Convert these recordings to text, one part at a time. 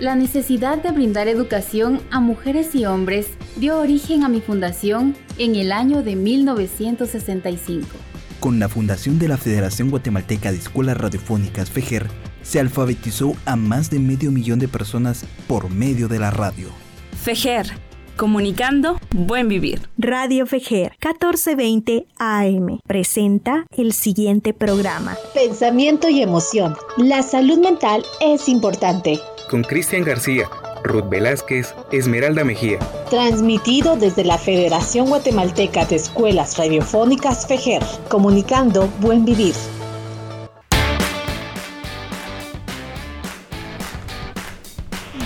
La necesidad de brindar educación a mujeres y hombres dio origen a mi fundación en el año de 1965. Con la fundación de la Federación Guatemalteca de Escuelas Radiofónicas FEGER, se alfabetizó a más de medio millón de personas por medio de la radio. FEGER, comunicando buen vivir. Radio FEGER 1420 AM presenta el siguiente programa. Pensamiento y emoción. La salud mental es importante. Con Cristian García Ruth Velázquez, Esmeralda Mejía. Transmitido desde la Federación Guatemalteca de Escuelas Radiofónicas FEGER, comunicando buen vivir.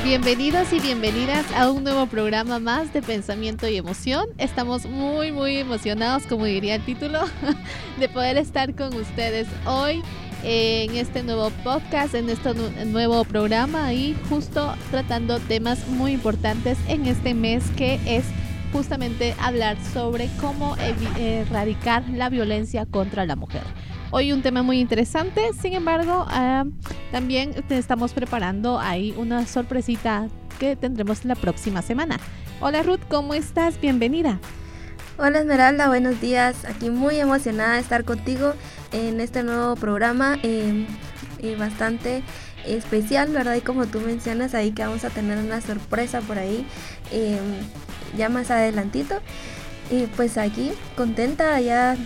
Bienvenidos y bienvenidas a un nuevo programa más de pensamiento y emoción. Estamos muy muy emocionados, como diría el título, de poder estar con ustedes hoy en este nuevo podcast, en este nuevo programa y justo tratando temas muy importantes en este mes que es justamente hablar sobre cómo erradicar la violencia contra la mujer. Hoy un tema muy interesante, sin embargo, también estamos preparando ahí una sorpresita que tendremos la próxima semana. Hola Ruth, ¿cómo estás? Bienvenida. Hola Esmeralda, buenos días. Aquí muy emocionada de estar contigo en este nuevo programa eh, bastante especial, ¿verdad? Y como tú mencionas ahí que vamos a tener una sorpresa por ahí eh, ya más adelantito. Y pues aquí contenta ya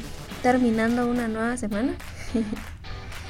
terminando una nueva semana.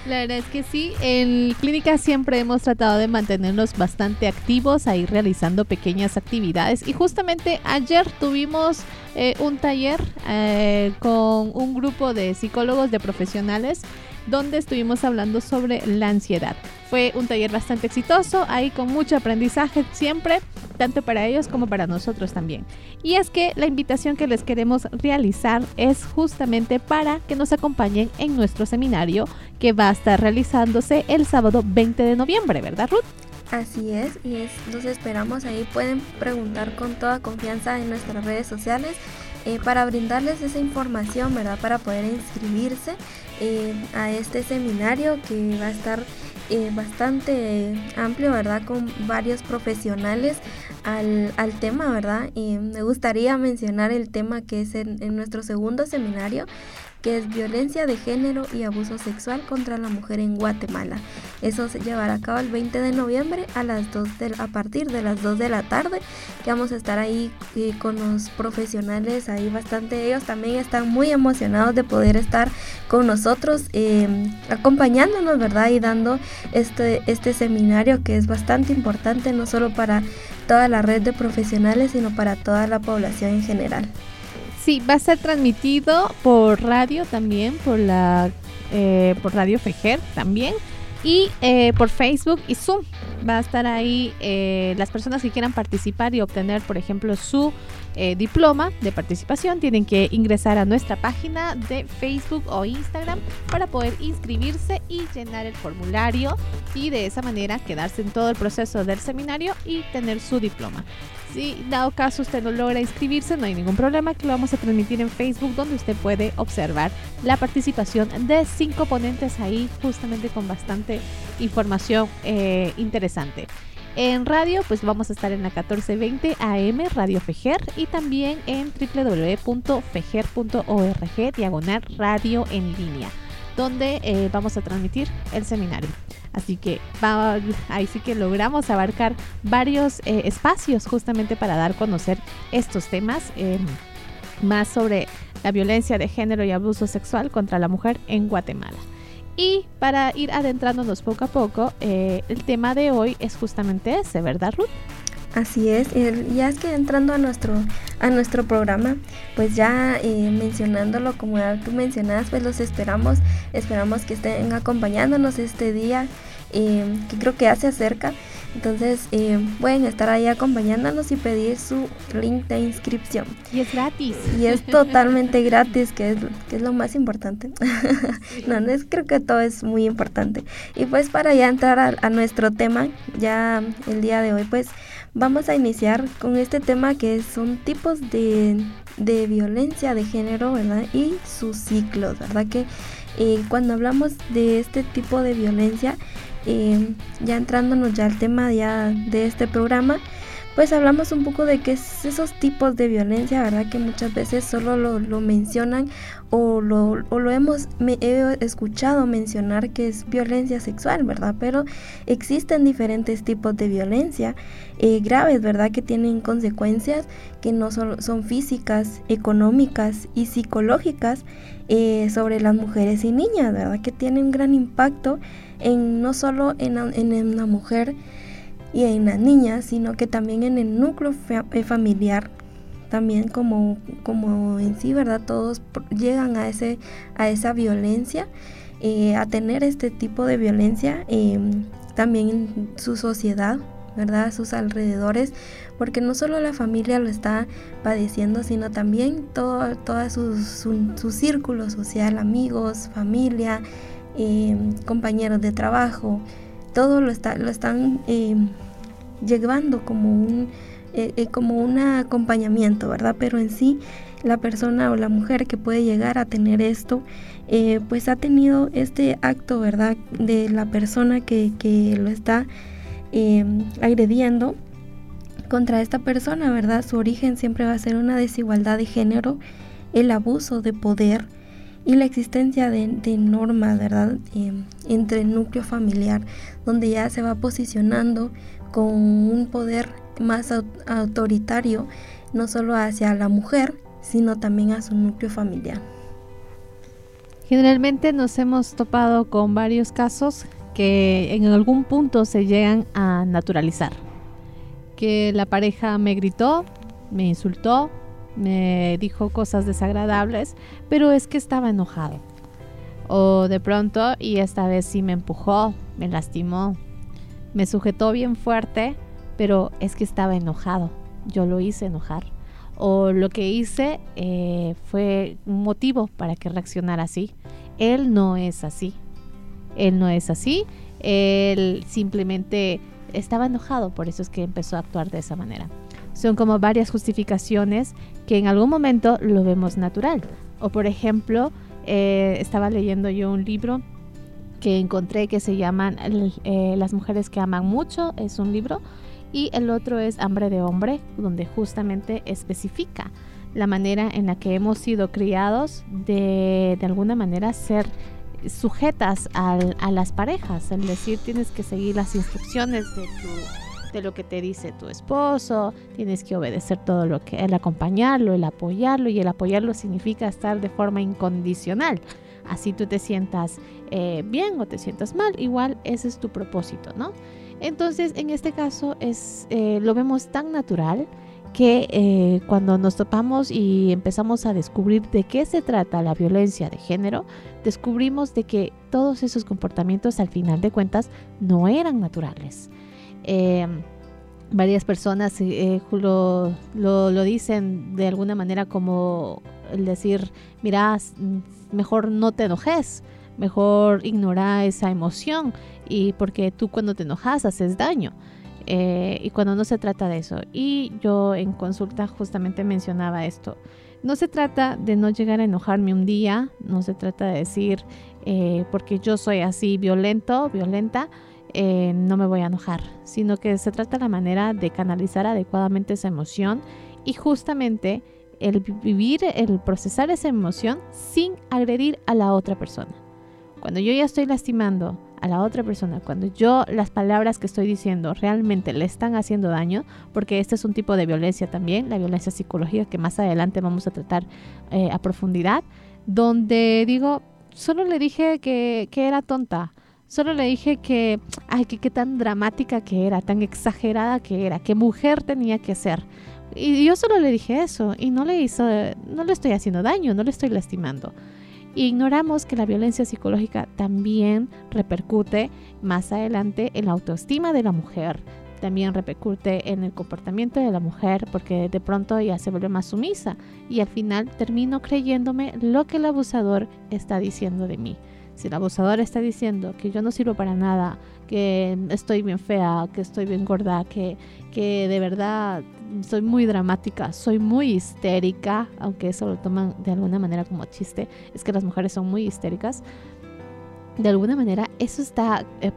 La verdad es que sí, en clínica siempre hemos tratado de mantenernos bastante activos, ahí realizando pequeñas actividades. Y justamente ayer tuvimos eh, un taller eh, con un grupo de psicólogos, de profesionales, donde estuvimos hablando sobre la ansiedad. Fue un taller bastante exitoso, ahí con mucho aprendizaje siempre, tanto para ellos como para nosotros también. Y es que la invitación que les queremos realizar es justamente para que nos acompañen en nuestro seminario que va a estar realizándose el sábado 20 de noviembre, ¿verdad Ruth? Así es, y es, los esperamos ahí. Pueden preguntar con toda confianza en nuestras redes sociales eh, para brindarles esa información, ¿verdad? Para poder inscribirse eh, a este seminario que va a estar eh, bastante amplio, ¿verdad? Con varios profesionales al, tema, ¿verdad? Me gustaría mencionar el tema que es en nuestro segundo seminario, que es violencia de género y abuso sexual contra la mujer en Guatemala. Eso se llevará a cabo el 20 de noviembre a, las 2 de, a partir de las 2 de la tarde, que vamos a estar ahí eh, con los profesionales, ahí bastante ellos también están muy emocionados de poder estar con nosotros, em, acompañándonos, ¿verdad? Y dando este, este seminario que es bastante importante, no solo para toda la red de profesionales, sino para toda la población en general. Sí, va a ser transmitido por radio también, por la eh, por Radio Fejer también y eh, por Facebook y Zoom. Va a estar ahí eh, las personas que quieran participar y obtener, por ejemplo, su diploma de participación. Tienen que ingresar a nuestra página de Facebook o Instagram para poder inscribirse y llenar el formulario y de esa manera quedarse en todo el proceso del seminario y tener su diploma. Si dado caso usted no logra inscribirse, no hay ningún problema, que lo vamos a transmitir en Facebook donde usted puede observar la participación de cinco ponentes ahí justamente con bastante información eh, interesante. En radio, pues vamos a estar en la 1420 AM Radio Fejer y también en www.fejer.org diagonal radio en línea, donde eh, vamos a transmitir el seminario. Así que ahí sí que logramos abarcar varios eh, espacios justamente para dar a conocer estos temas. Em, más sobre la violencia de género y abuso sexual contra la mujer en Guatemala. Y para ir adentrándonos poco a poco, eh, el tema de hoy es justamente ese, ¿verdad, Ruth? Así es, ya es que entrando a nuestro, a nuestro programa, pues ya eh, mencionándolo como tú mencionabas, pues los esperamos, esperamos que estén acompañándonos este día, eh, que creo que ya se acerca. Entonces eh, pueden estar ahí acompañándonos y pedir su link de inscripción. Y es gratis. Y es totalmente gratis, que es, que es lo más importante. no, no es, creo que todo es muy importante. Y pues para ya entrar a, a nuestro tema, ya el día de hoy, pues vamos a iniciar con este tema que son tipos de, violencia de género, ¿verdad? Y sus ciclos, ¿verdad? Que eh, cuando hablamos de este tipo de violencia, eh, ya entrándonos ya al tema ya de este programa, pues hablamos un poco de qué es esos tipos de violencia, ¿verdad? Que muchas veces solo lo, mencionan o lo, lo hemos he escuchado mencionar que es violencia sexual, ¿verdad? Pero existen diferentes tipos de violencia eh, graves, ¿verdad? Que tienen consecuencias que no solo son físicas, económicas y psicológicas eh, sobre las mujeres y niñas, ¿verdad? Que tienen un gran impacto en no solo en, en la mujer, y en las niñas, sino que también en el núcleo eh, familiar, también como, como en sí, ¿verdad? Todos llegan a, ese, a esa violencia, eh, a tener este tipo de violencia em, también en su sociedad, ¿verdad? A sus alrededores, porque no solo la familia lo está padeciendo, sino también todo, todo su, su, círculo social, amigos, familia, em, compañeros de trabajo, todo lo, está, lo están eh, llevando como un, eh, eh, como un acompañamiento, ¿verdad? Pero en sí la persona o la mujer que puede llegar a tener esto, pues ha tenido este acto, ¿verdad? De la persona que, que lo está agrediendo contra esta persona, ¿verdad? Su origen siempre va a ser una desigualdad de género, el abuso de poder, y la existencia de, normas, ¿verdad? Entre el núcleo familiar, donde ya se va posicionando con un poder más autoritario, no solo hacia la mujer, sino también a su núcleo familiar. Generalmente nos hemos topado con varios casos que en algún punto se llegan a naturalizar. Que la pareja me gritó, me insultó, me dijo cosas desagradables, pero es que estaba enojado. O de pronto, y esta vez sí me empujó, me lastimó, me sujetó bien fuerte, pero es que estaba enojado. Yo lo hice enojar. O lo que hice eh, fue un motivo para que reaccionara así. Él no es así. Él no es así. Él simplemente estaba enojado, por eso es que empezó a actuar de esa manera. Son como varias justificaciones que en algún momento lo vemos natural. O por ejemplo, eh, estaba leyendo yo un libro que encontré que se llaman eh, Las mujeres que aman mucho, es un libro, y el otro es Hambre de hombre, donde justamente especifica la manera en la que hemos sido criados de, de alguna manera ser sujetas a las parejas, es decir, tienes que seguir las instrucciones de tu de lo que te dice tu esposo, tienes que obedecer todo lo que el acompañarlo, el apoyarlo y el apoyarlo significa estar de forma incondicional. Así tú te sientas eh, bien o te sientas mal, igual ese es tu propósito, ¿no? Entonces, en este caso es eh, lo vemos tan natural que eh, cuando nos topamos y empezamos a descubrir de qué se trata la violencia de género, descubrimos de que todos esos comportamientos al final de cuentas no eran naturales. Em, varias personas eh, lo, lo, dicen de alguna manera como el decir, mira, mejor no te enojes, mejor ignora esa emoción y porque tú cuando te enojas haces daño. Eh, y cuando no se trata de eso. Y yo en consulta justamente mencionaba esto. No se trata de no llegar a enojarme un día, no se trata de decir, eh, porque yo soy así violento, violenta, eh, no me voy a enojar, sino que se trata de la manera de canalizar adecuadamente esa emoción y justamente el vivir, el procesar esa emoción sin agredir a la otra persona. Cuando yo ya estoy lastimando a la otra persona, cuando yo las palabras que estoy diciendo realmente le están haciendo daño, porque este es un tipo de violencia también, la violencia psicológica que más adelante vamos a tratar eh, a profundidad, donde digo, solo le dije que, que era tonta, Solo le dije que, ay, que qué tan dramática que era, tan exagerada que era, qué mujer tenía que ser. Y yo solo le dije eso y no le hizo, no le estoy haciendo daño, no le estoy lastimando. Ignoramos que la violencia psicológica también repercute más adelante en la autoestima de la mujer, también repercute en el comportamiento de la mujer porque de pronto ya se vuelve más sumisa y al final termino creyéndome lo que el abusador está diciendo de mí. Si el abusador está diciendo que yo no sirvo para nada, que estoy bien fea, que estoy bien gorda, que, que de verdad soy muy dramática, soy muy histérica, aunque eso lo toman de alguna manera como chiste, es que las mujeres son muy histéricas. de alguna manera eso está, eh,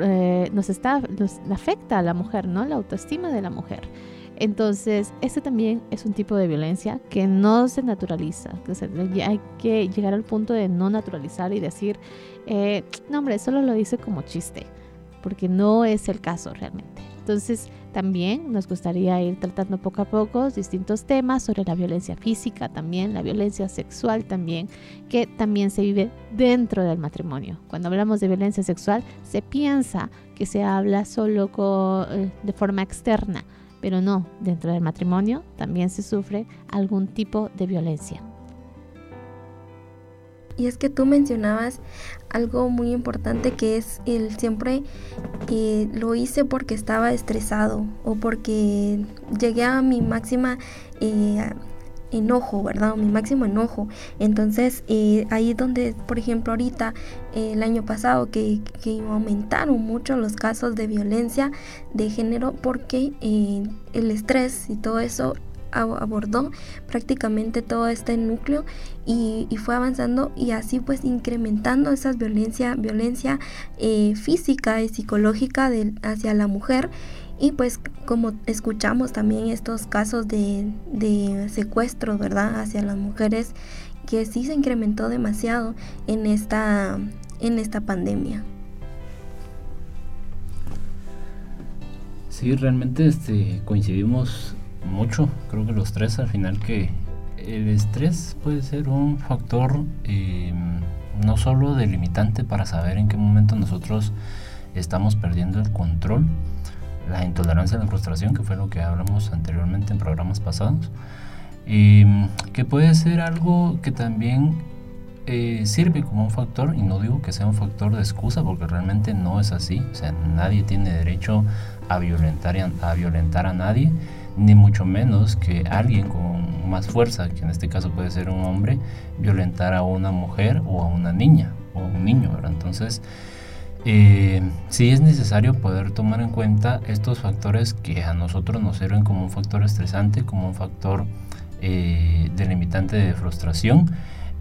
eh, nos está, nos afecta a la mujer, ¿no? La autoestima de la mujer. Entonces, este también es un tipo de violencia que no se naturaliza. Hay que llegar al punto de no naturalizar y decir, eh, no hombre, solo lo dice como chiste, porque no es el caso realmente. Entonces, también nos gustaría ir tratando poco a poco distintos temas sobre la violencia física también, la violencia sexual también, que también se vive dentro del matrimonio. Cuando hablamos de violencia sexual, se piensa que se habla solo eh, de forma externa, pero no, dentro del matrimonio también se sufre algún tipo de violencia. Y es que tú mencionabas algo muy importante que es el siempre eh, lo hice porque estaba estresado o porque llegué a mi máxima eh, enojo, ¿verdad? mi máximo enojo. Entonces, eh, ahí donde, por ejemplo, ahorita, el año pasado, que, que, aumentaron mucho los casos de violencia de género porque el estrés y todo eso abordó prácticamente todo este núcleo y, fue avanzando y así pues incrementando esa violencia, violencia eh, física y psicológica hacia la mujer y pues como escuchamos también estos casos de, de secuestro, ¿verdad? Hacia las mujeres que sí se incrementó demasiado en esta, en esta pandemia. Sí, realmente este, coincidimos mucho, creo que los tres al final que el estrés puede ser un factor eh, no solo delimitante para saber en qué momento nosotros estamos perdiendo el control, la intolerancia a la frustración, que fue lo que hablamos anteriormente en programas pasados, y que puede ser algo que también eh, sirve como un factor, y no digo que sea un factor de excusa, porque realmente no es así, o sea, nadie tiene derecho a violentar, a violentar a nadie, ni mucho menos que alguien con más fuerza, que en este caso puede ser un hombre, violentar a una mujer o a una niña o a un niño. Entonces, eh, sí es necesario poder tomar en cuenta estos factores que a nosotros nos sirven como un factor estresante, como un factor eh, delimitante de frustración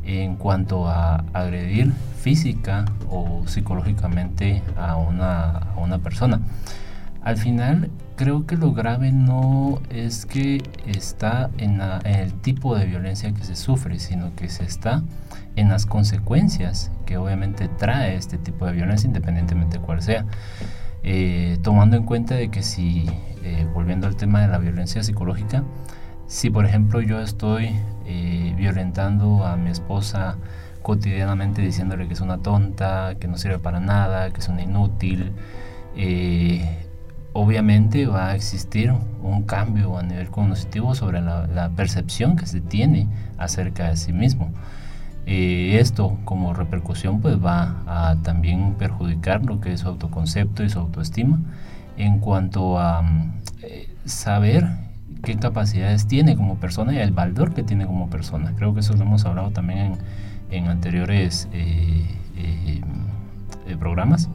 en cuanto a agredir física o psicológicamente a una, a una persona. Al final, creo que lo grave no es que está en, el tipo de violencia que se sufre, sino que se está en las consecuencias que obviamente trae este tipo de violencia, independientemente de cuál sea. Eh, tomando en cuenta de que si, eh, volviendo al tema de la violencia psicológica, si por ejemplo yo estoy eh, violentando a mi esposa cotidianamente diciéndole que es una tonta, que no sirve para nada, que es una inútil, obviamente va a existir un cambio a nivel cognitivo sobre la, percepción que se tiene acerca de sí mismo. Eh, esto como repercusión pues va a también perjudicar lo que es su autoconcepto y su autoestima en cuanto a eh, saber qué capacidades tiene como persona y el valor que tiene como persona. Creo que eso lo hemos hablado también en, anteriores eh, programas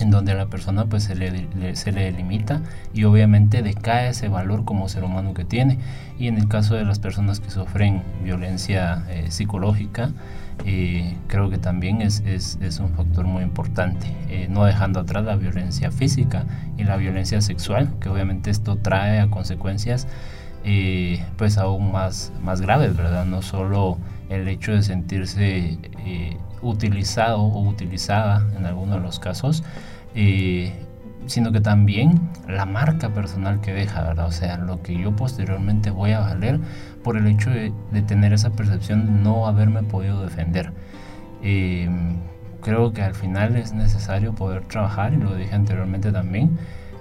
en donde a la persona pues se le, se le limita y obviamente decae ese valor como ser humano que tiene. Y en el caso de las personas que sufren violencia eh, psicológica, eh, creo que también es, es, es, un factor muy importante, eh, no dejando atrás la violencia física y la violencia sexual, que obviamente esto trae a consecuencias pues aún más, más graves, ¿verdad? No solo el hecho de sentirse utilizado o utilizada en algunos de los casos, eh, sino que también la marca personal que deja, ¿verdad? O sea, lo que yo posteriormente voy a valer por el hecho de, tener esa percepción de no haberme podido defender. Eh, creo que al final es necesario poder trabajar, y lo dije anteriormente también,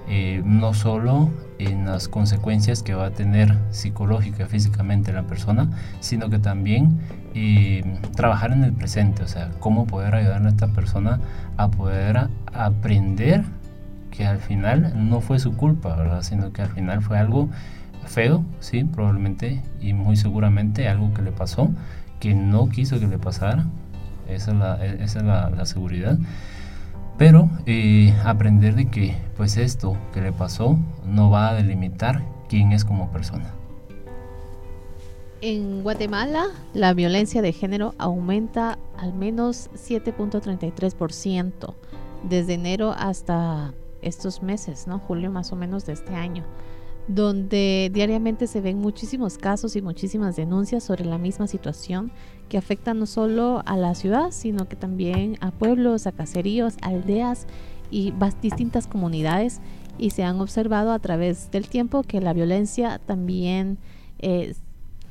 eh, no solo en las consecuencias que va a tener psicológica físicamente la persona, sino que también eh, trabajar en el presente, o sea, cómo poder ayudar a esta persona a poder aprender que al final no fue su culpa, ¿verdad? Sino que al final fue algo feo, sí, probablemente, y muy seguramente algo que le pasó, que no quiso que le pasara, esa es la, esa es la, la seguridad pero eh, aprender de que pues esto que le pasó no va a delimitar quién es como persona. En Guatemala, la violencia de género aumenta al menos 7.33% desde enero hasta estos meses, ¿no? Julio más o menos de este año, donde diariamente se ven muchísimos casos y muchísimas denuncias sobre la misma situación que afecta no solo a la ciudad, sino que también a pueblos, a caseríos, aldeas y distintas comunidades. Y se han observado a través del tiempo que la violencia también eh,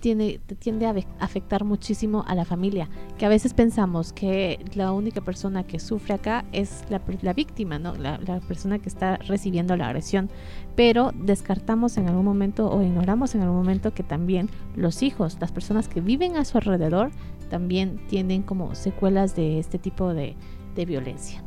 tiene, tiende a afectar muchísimo a la familia, que a veces pensamos que la única persona que sufre acá es la, víctima, ¿no? La, persona que está recibiendo la agresión, pero descartamos en algún momento o ignoramos en algún momento que también los hijos, las personas que viven a su alrededor, también tienen como secuelas de este tipo de violencia.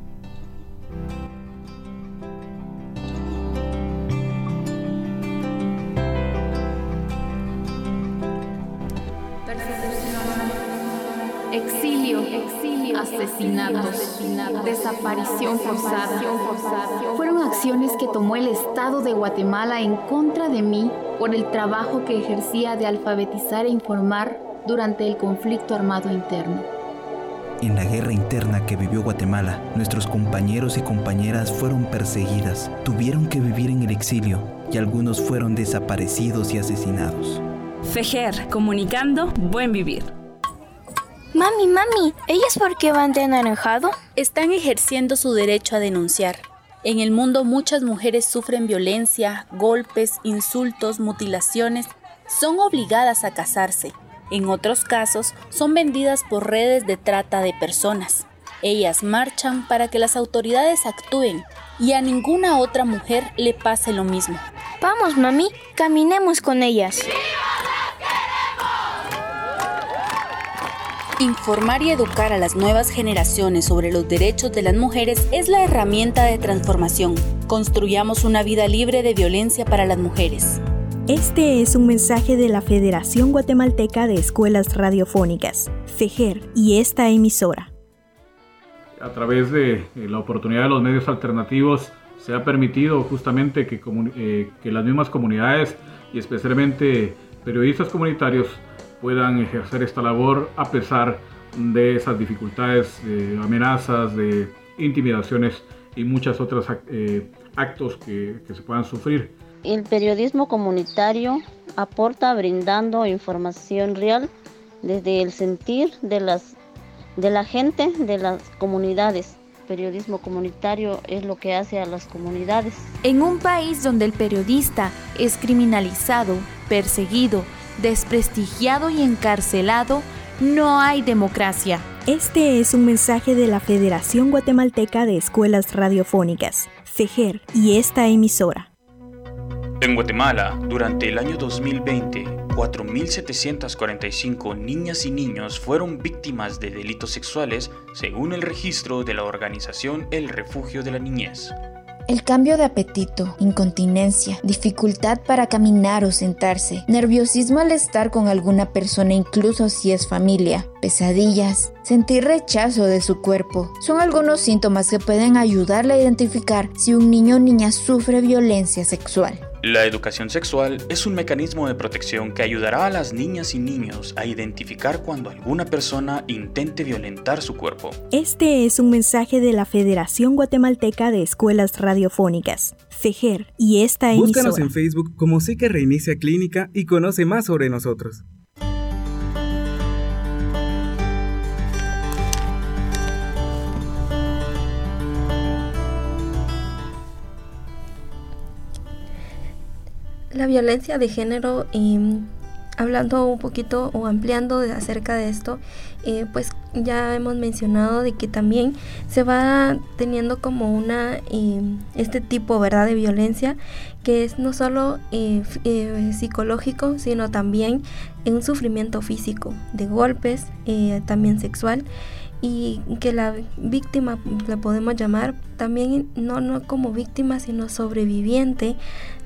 Exilio, exilio, asesinatos, desaparición forzada. Fueron acciones que tomó el Estado de Guatemala en contra de mí por el trabajo que ejercía de alfabetizar e informar durante el conflicto armado interno. En la guerra interna que vivió Guatemala, nuestros compañeros y compañeras fueron perseguidas, tuvieron que vivir en el exilio y algunos fueron desaparecidos y asesinados. FEJER, comunicando buen vivir. Mami, mami, ¿ellas por qué van de anaranjado? Están ejerciendo su derecho a denunciar. En el mundo muchas mujeres sufren violencia, golpes, insultos, mutilaciones, son obligadas a casarse. En otros casos, son vendidas por redes de trata de personas. Ellas marchan para que las autoridades actúen y a ninguna otra mujer le pase lo mismo. Vamos, mami, caminemos con ellas. Informar y educar a las nuevas generaciones sobre los derechos de las mujeres es la herramienta de transformación. Construyamos una vida libre de violencia para las mujeres. Este es un mensaje de la Federación Guatemalteca de Escuelas Radiofónicas, FEGER, y esta emisora. A través de la oportunidad de los medios alternativos se ha permitido justamente que, eh, que las mismas comunidades y especialmente periodistas comunitarios puedan ejercer esta labor a pesar de esas dificultades, de amenazas, de intimidaciones y muchos otros eh, actos que, que se puedan sufrir. El periodismo comunitario aporta brindando información real desde el sentir de, las, de la gente, de las comunidades. Periodismo comunitario es lo que hace a las comunidades. En un país donde el periodista es criminalizado, perseguido, desprestigiado y encarcelado, no hay democracia. Este es un mensaje de la Federación Guatemalteca de Escuelas Radiofónicas, FEGER, y esta emisora. En Guatemala, durante el año 2020, 4.745 niñas y niños fueron víctimas de delitos sexuales según el registro de la organización El Refugio de la Niñez. El cambio de apetito, incontinencia, dificultad para caminar o sentarse, nerviosismo al estar con alguna persona incluso si es familia, pesadillas, sentir rechazo de su cuerpo, son algunos síntomas que pueden ayudarle a identificar si un niño o niña sufre violencia sexual. La educación sexual es un mecanismo de protección que ayudará a las niñas y niños a identificar cuando alguna persona intente violentar su cuerpo. Este es un mensaje de la Federación Guatemalteca de Escuelas Radiofónicas, FEGER, y esta emisora. Búscanos en Facebook como Sí que Reinicia Clínica y conoce más sobre nosotros. La violencia de género, em, hablando un poquito o ampliando acerca de esto, eh, pues ya hemos mencionado de que también se va teniendo como una em, este tipo verdad de violencia que es no solo eh, eh, psicológico sino también un sufrimiento físico de golpes también sexual y que la víctima la podemos llamar también no, no como víctima sino sobreviviente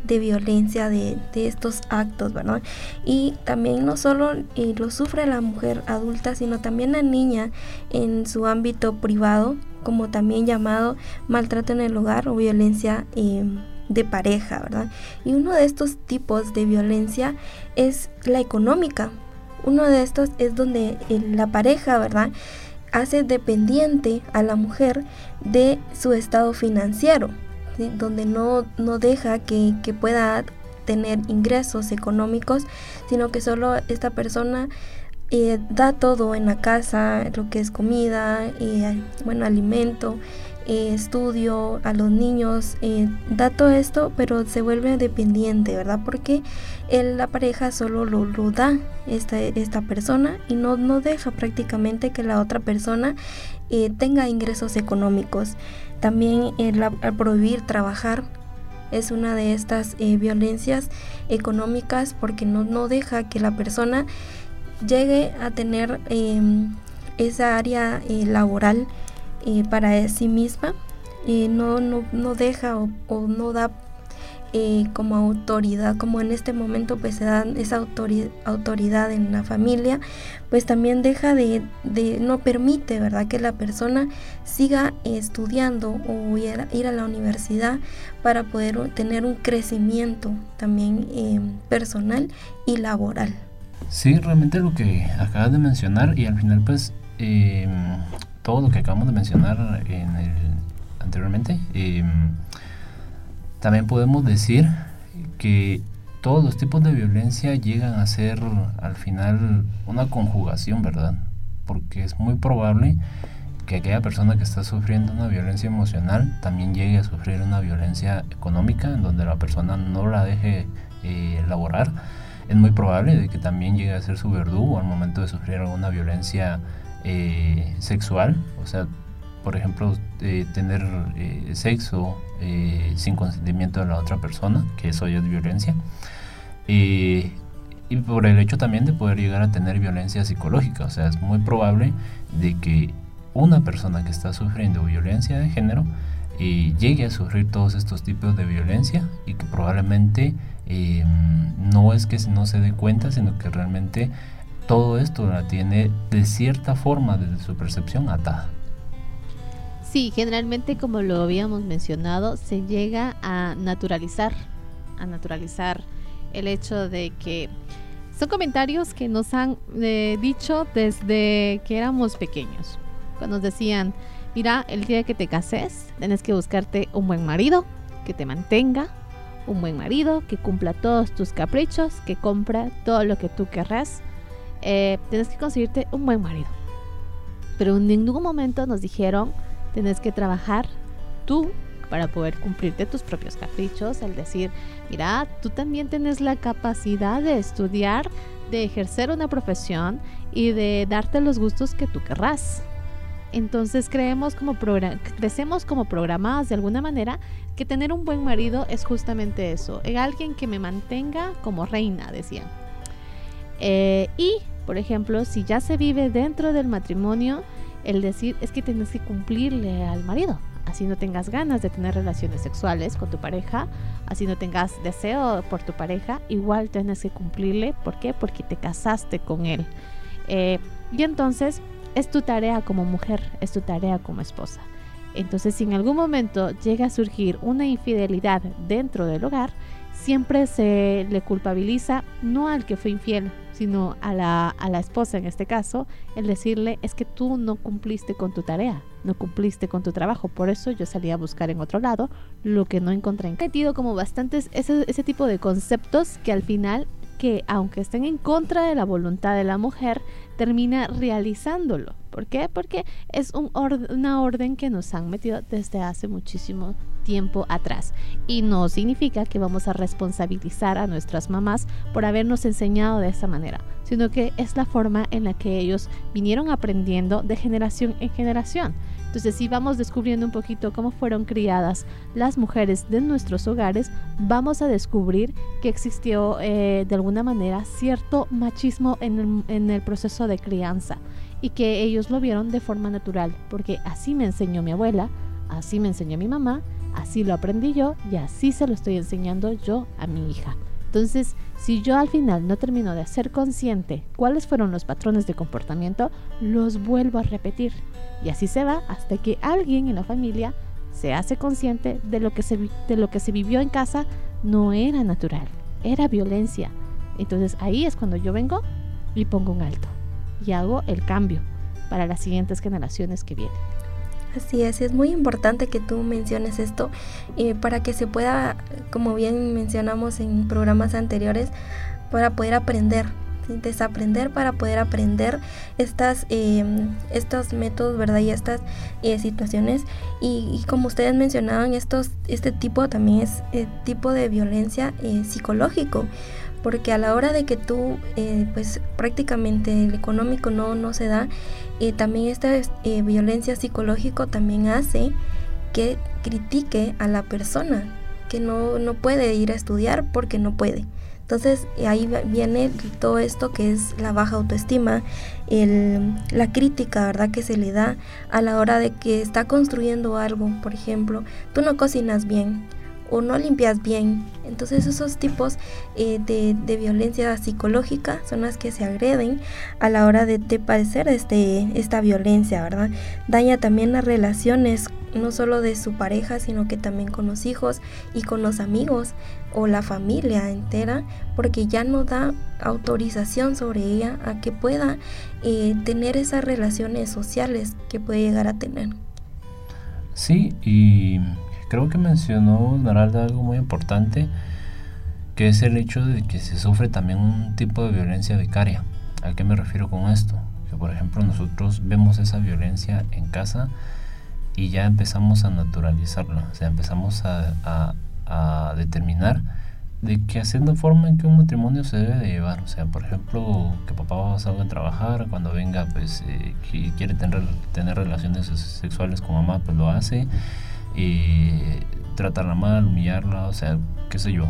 de violencia de, estos actos, ¿verdad? Y también no solo eh, lo sufre la mujer adulta, sino también la niña en su ámbito privado, como también llamado maltrato en el hogar o violencia em, de pareja, ¿verdad? Y uno de estos tipos de violencia es la económica, Uno de estos es donde la pareja, ¿verdad? hace dependiente a la mujer de su estado financiero, donde no, no deja que, que, pueda tener ingresos económicos, sino que solo esta persona eh, da todo en la casa, lo que es comida, eh, bueno, alimento, eh, estudio a los niños, da todo esto, pero se vuelve dependiente, ¿verdad? Porque la pareja solo lo, lo da esta, esta, persona y no, no deja prácticamente que la otra persona tenga ingresos económicos. También el, prohibir trabajar es una de estas violencias económicas porque no, no deja que la persona llegue a tener em, esa área eh, laboral eh, para sí misma, eh, no, no, no, deja o, no da como autoridad, como en este momento pues se da esa autoridad, autoridad en la familia, pues también deja de, de, no permite, ¿verdad? Que la persona siga estudiando o ir, ir a la universidad para poder tener un crecimiento también em, personal y laboral. Sí, realmente lo que acabas de mencionar y al final pues em, todo lo que acabamos de mencionar en el, anteriormente, em, también podemos decir que todos los tipos de violencia llegan a ser al final una conjugación, ¿verdad? Porque es muy probable que aquella persona que está sufriendo una violencia emocional también llegue a sufrir una violencia económica en donde la persona no la deje eh, elaborar es muy probable que también llegue a ser su verdugo al momento de sufrir alguna violencia eh, sexual, o sea, por ejemplo, eh, tener eh, sexo sin consentimiento de la otra persona, que eso ya es violencia, y por el hecho también de poder llegar a tener violencia psicológica, o sea, es muy probable de que una persona que está sufriendo violencia de género llegue a sufrir todos estos tipos de violencia y que probablemente Em, no es que no se dé cuenta, sino que realmente todo esto la tiene de cierta forma desde su percepción atada. Sí, generalmente como lo habíamos mencionado, se llega a naturalizar, a naturalizar el hecho de que son comentarios que nos han eh, dicho desde que éramos pequeños. Cuando nos decían, mira, el día que te cases, tienes que buscarte un buen marido que te mantenga, un buen marido que cumpla todos tus caprichos, que compra todo lo que tú querrás. Eh, tienes que conseguirte un buen marido. Pero en ningún momento nos dijeron, tienes que trabajar tú para poder cumplirte tus propios caprichos, el decir, mira, tú también tienes la capacidad de estudiar, de ejercer una profesión y de darte los gustos que tú querrás. Entonces creemos como crecemos como programadas de alguna manera que tener un buen marido es justamente eso, alguien que me mantenga como reina, decían. Eh, y, por ejemplo, si ya se vive dentro del matrimonio, el decir es que tienes que cumplirle al marido. Así no tengas ganas de tener relaciones sexuales con tu pareja, así no tengas deseo por tu pareja, igual tienes que cumplirle. ¿Por qué? Porque te casaste con él. Eh, y entonces es tu tarea como mujer, es tu tarea como esposa. Entonces, si en algún momento llega a surgir una infidelidad dentro del hogar, siempre se le culpabiliza no al que fue infiel, sino a la, a la esposa en este caso, el decirle es que tú no cumpliste con tu tarea, no cumpliste con tu trabajo, por eso yo salí a buscar en otro lado lo que no encontré. He metido como bastantes ese, ese tipo de conceptos que al final que aunque estén en contra de la voluntad de la mujer, termina realizándolo. ¿Por qué? Porque es un una orden que nos han metido desde hace muchísimo tiempo atrás. Y no significa que vamos a responsabilizar a nuestras mamás por habernos enseñado de esa manera, sino que es la forma en la que ellos vinieron aprendiendo de generación en generación. Entonces, si vamos descubriendo un poquito cómo fueron criadas las mujeres de nuestros hogares, vamos a descubrir que existió eh, de alguna manera cierto machismo en el proceso de crianza y que ellos lo vieron de forma natural, porque así me enseñó mi abuela, así me enseñó mi mamá, así lo aprendí yo y así se lo estoy enseñando yo a mi hija. Entonces, si yo al final no termino de hacer consciente cuáles fueron los patrones de comportamiento, los vuelvo a repetir. Y así se va hasta que alguien en la familia se hace consciente de lo que se, de lo que se vivió en casa no era natural, era violencia. Entonces ahí es cuando yo vengo y pongo un alto y hago el cambio para las siguientes generaciones que vienen. Así es, es muy importante que tú menciones esto eh, para que se pueda, como bien mencionamos en programas anteriores, para poder aprender, desaprender para poder aprender estas, em, estos métodos, ¿verdad? Y estas eh, situaciones. Y, como ustedes mencionaban, estos, este tipo también es eh, tipo de violencia psicológico porque a la hora de que tú, eh, pues prácticamente el económico no, no se da, eh, también esta eh, violencia psicológica también hace que critique a la persona, que no, no puede ir a estudiar porque no puede. Entonces ahí viene todo esto que es la baja autoestima, el, la crítica, ¿verdad? Que se le da a la hora de que está construyendo algo. Por ejemplo, tú no cocinas bien, o no limpias bien. Entonces esos tipos eh, de, violencia psicológica son las que se agreden a la hora de, de padecer este, esta violencia, ¿verdad? Daña también las relaciones, no solo de su pareja, sino que también con los hijos y con los amigos o la familia entera, porque ya no da autorización sobre ella a que pueda eh, tener esas relaciones sociales que puede llegar a tener. Sí, y creo que mencionó Naralda algo muy importante, que es el hecho de que se sufre también un tipo de violencia vicaria. ¿A qué me refiero con esto? Que por ejemplo nosotros vemos esa violencia en casa y ya empezamos a naturalizarla, o sea, empezamos a, determinar de que haciendo forma en que un matrimonio se debe de llevar. O sea, por ejemplo, que papá va a salir a trabajar, cuando venga, pues, eh, quiere tener, tener relaciones sexuales con mamá, pues lo hace eh, tratarla mal, humillarla, o sea, qué sé yo,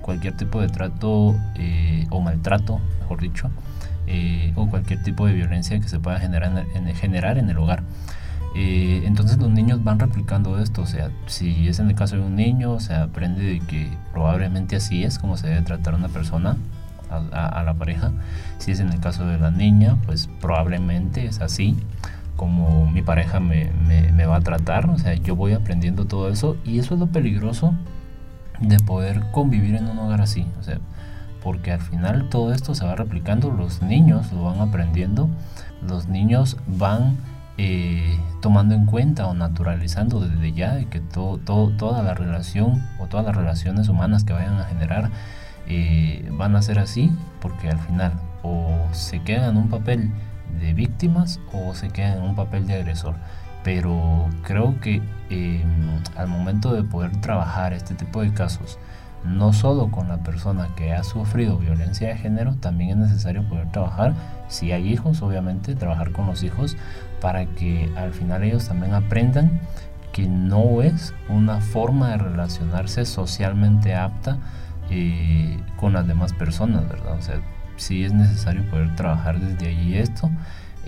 cualquier tipo de trato eh, o maltrato, mejor dicho, eh, o cualquier tipo de violencia que se pueda generar en, generar en el hogar. Eh, entonces los niños van replicando esto, o sea, si es en el caso de un niño, se aprende de que probablemente así es como se debe tratar a una persona, a la pareja. Si es en el caso de la niña, pues probablemente es así como mi pareja me, va a tratar, o sea, yo voy aprendiendo todo eso y eso es lo peligroso de poder convivir en un hogar así, o sea, porque al final todo esto se va replicando, los niños lo van aprendiendo, los niños van eh, tomando en cuenta o naturalizando desde ya que toda la relación o todas las relaciones humanas que vayan a generar eh, van a ser así, porque al final o se quedan en un papel de víctimas o se quedan en un papel de agresor. Pero creo que em, al momento de poder trabajar este tipo de casos, no solo con la persona que ha sufrido violencia de género, también es necesario poder trabajar, si hay hijos, obviamente, trabajar con los hijos para que al final ellos también aprendan que no es una forma de relacionarse socialmente apta eh, con las demás personas, ¿verdad? O sea, sí es necesario poder trabajar desde allí esto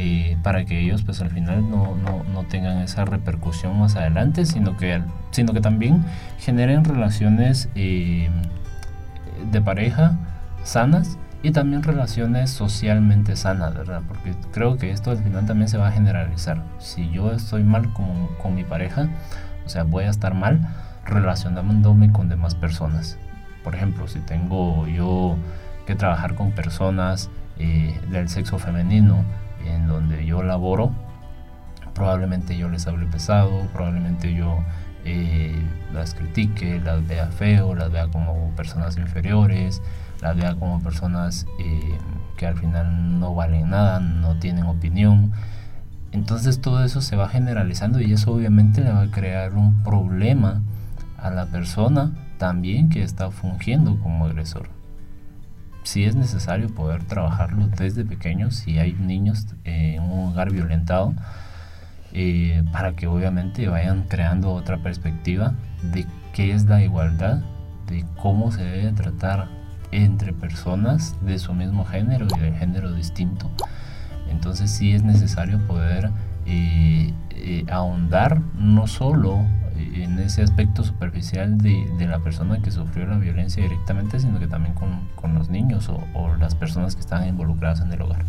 eh, para que ellos pues al final no, no, tengan esa repercusión más adelante, sino que, sino que también generen relaciones eh, de pareja sanas y también relaciones socialmente sanas, ¿verdad? Porque creo que esto al final también se va a generalizar. Si yo estoy mal con, con mi pareja, o sea, voy a estar mal relacionándome con demás personas. Por ejemplo, si tengo yo trabajar con personas eh, del sexo femenino en donde yo laboro, probablemente yo les hable pesado, probablemente yo eh, las critique, las vea feo, las vea como personas inferiores, las vea como personas eh, que al final no valen nada, no tienen opinión. Entonces todo eso se va generalizando y eso obviamente le va a crear un problema a la persona también que está fungiendo como agresor si es necesario poder trabajarlo desde pequeños, si hay niños en un hogar violentado, eh, para que obviamente vayan creando otra perspectiva de qué es la igualdad, de cómo se debe tratar entre personas de su mismo género y de género distinto. Entonces sí es necesario poder eh, eh, ahondar no solo en ese aspecto superficial de, la persona que sufrió la violencia directamente, sino que también con, los niños o, las personas que están involucradas en el hogar.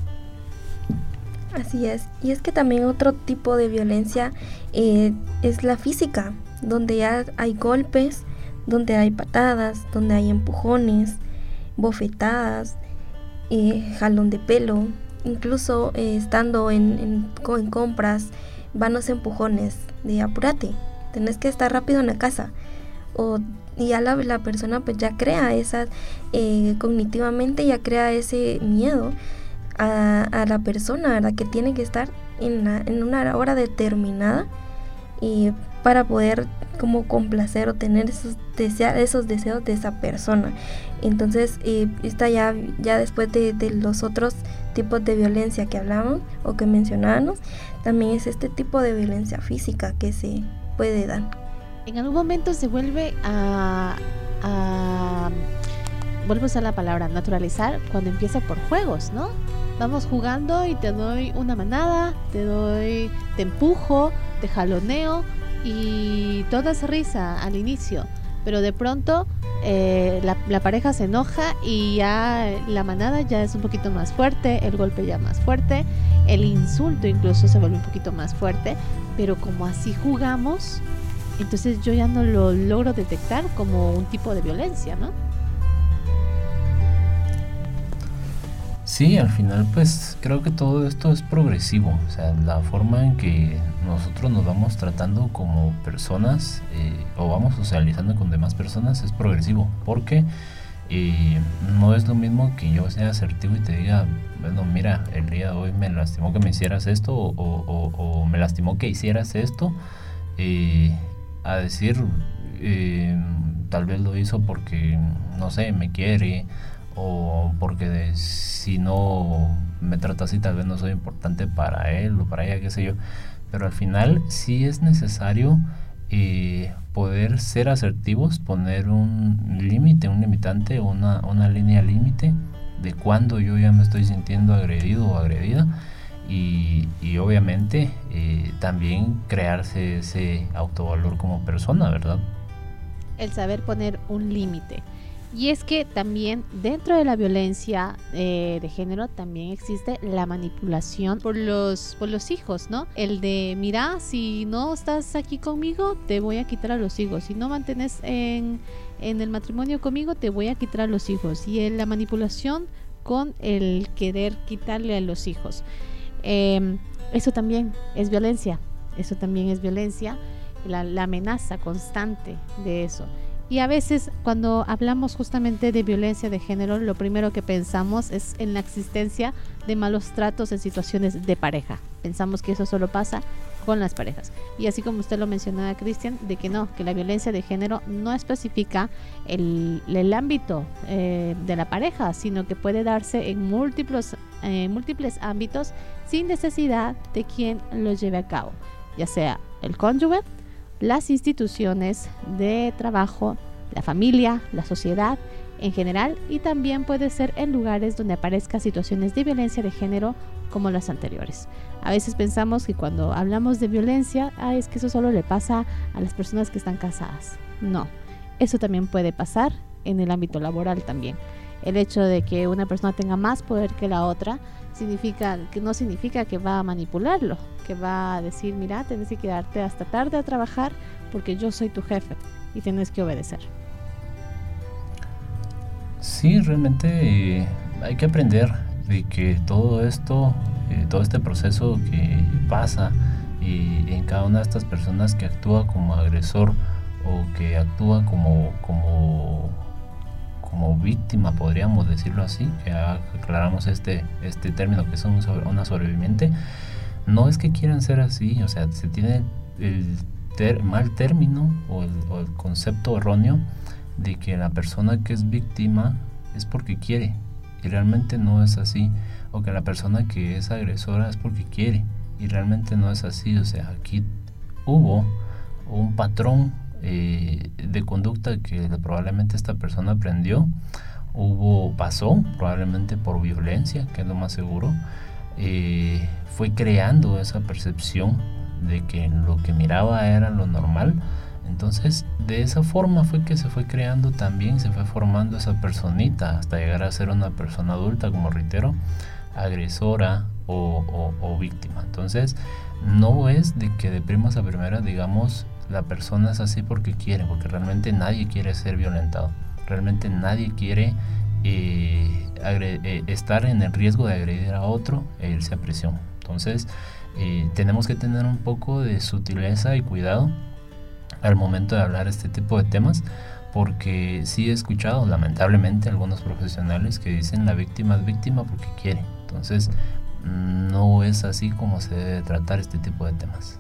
Así es, y es que también otro tipo de violencia eh, es la física, donde hay golpes, donde hay patadas, donde hay empujones, bofetadas, eh, jalón de pelo, incluso eh, estando en, en, compras, vanos empujones de apurate, tenés que estar rápido en la casa. O y ya la, la persona pues ya crea esa, eh, cognitivamente ya crea ese miedo a, a, la persona, ¿verdad? Que tiene que estar en, en una hora determinada y para poder como complacer o tener esos, esos deseos de esa persona. Entonces, eh, está ya, ya después de, de, los otros tipos de violencia que hablamos o que mencionábamos, también es este tipo de violencia física que se En algún momento se vuelve a, a vuelvo a usar la palabra naturalizar cuando empieza por juegos, ¿no? Vamos jugando y te doy una manada, te doy, te empujo, te jaloneo, y toda esa risa al inicio, pero de pronto eh, la, pareja se enoja y ya la manada ya es un poquito más fuerte, el golpe ya más fuerte, el insulto incluso se vuelve un poquito más fuerte, pero como así jugamos, entonces yo ya no lo logro detectar como un tipo de violencia, ¿no? Sí, al final pues creo que todo esto es progresivo, o sea, la forma en que nosotros nos vamos tratando como personas eh, o vamos socializando con demás personas es progresivo, porque eh, no es lo mismo que yo sea asertivo y te diga, bueno, mira, el día de hoy me lastimó que me hicieras esto o, me lastimó que hicieras esto, eh, a decir, tal vez lo hizo porque, no sé, me quiere o porque si no me trata así tal vez no soy importante para él o para ella, qué sé yo. Pero al final sí es necesario eh, poder ser asertivos, poner un límite, un limitante, una, una línea límite de cuando yo ya me estoy sintiendo agredido o agredida. Y, obviamente eh, también crearse ese autovalor como persona, ¿verdad? El saber poner un límite. Y es que también dentro de la violencia eh, de género también existe la manipulación por los, por los hijos, ¿no? El de, mira, si no estás aquí conmigo, te voy a quitar a los hijos. Si no mantienes en, en el matrimonio conmigo, te voy a quitar a los hijos. Y la manipulación con el querer quitarle a los hijos. Em, eso también es violencia. Eso también es violencia. La, la amenaza constante de eso. Y a veces cuando hablamos justamente de violencia de género, lo primero que pensamos es en la existencia de malos tratos en situaciones de pareja. Pensamos que eso solo pasa con las parejas. Y así como usted lo mencionaba, Cristian, de que no, que la violencia de género no especifica el, el ámbito eh, de la pareja, sino que puede darse en múltiples, eh, múltiples ámbitos sin necesidad de quien lo lleve a cabo, ya sea el cónyuge, las instituciones de trabajo, la familia, la sociedad en general y también puede ser en lugares donde aparezcan situaciones de violencia de género como las anteriores. A veces pensamos que cuando hablamos de violencia, ah, es que eso solo le pasa a las personas que están casadas. No, eso también puede pasar en el ámbito laboral también. El hecho de que una persona tenga más poder que la otra significa que no significa que va a manipularlo, que va a decir, mira, tienes que quedarte hasta tarde a trabajar porque yo soy tu jefe y tienes que obedecer. Sí, realmente eh, hay que aprender de que todo esto, eh, todo este proceso que pasa y en cada una de estas personas que actúa como agresor o que actúa como, como como víctima, podríamos decirlo así, que aclaramos este, este término que son una sobreviviente, no es que quieran ser así, o sea, se tiene el mal término o el, concepto erróneo de que la persona que es víctima es porque quiere, y realmente no es así, o que la persona que es agresora es porque quiere, y realmente no es así, o sea, aquí hubo un patrón eh, de conducta que probablemente esta persona aprendió, hubo, pasó probablemente por violencia, que es lo más seguro, eh, fue creando esa percepción de que lo que miraba era lo normal. Entonces, de esa forma fue que se fue creando también, se fue formando esa personita hasta llegar a ser una persona adulta, como reitero, agresora o, o víctima. Entonces, no es de que de primas a primeras digamos la persona es así porque quiere, porque realmente nadie quiere ser violentado, realmente nadie quiere eh, eh, estar en el riesgo de agredir a otro e irse a prisión. Entonces, eh, tenemos que tener un poco de sutileza y cuidado al momento de hablar este tipo de temas porque sí he escuchado lamentablemente algunos profesionales que dicen la víctima es víctima porque quiere. Entonces no es así como se debe tratar este tipo de temas.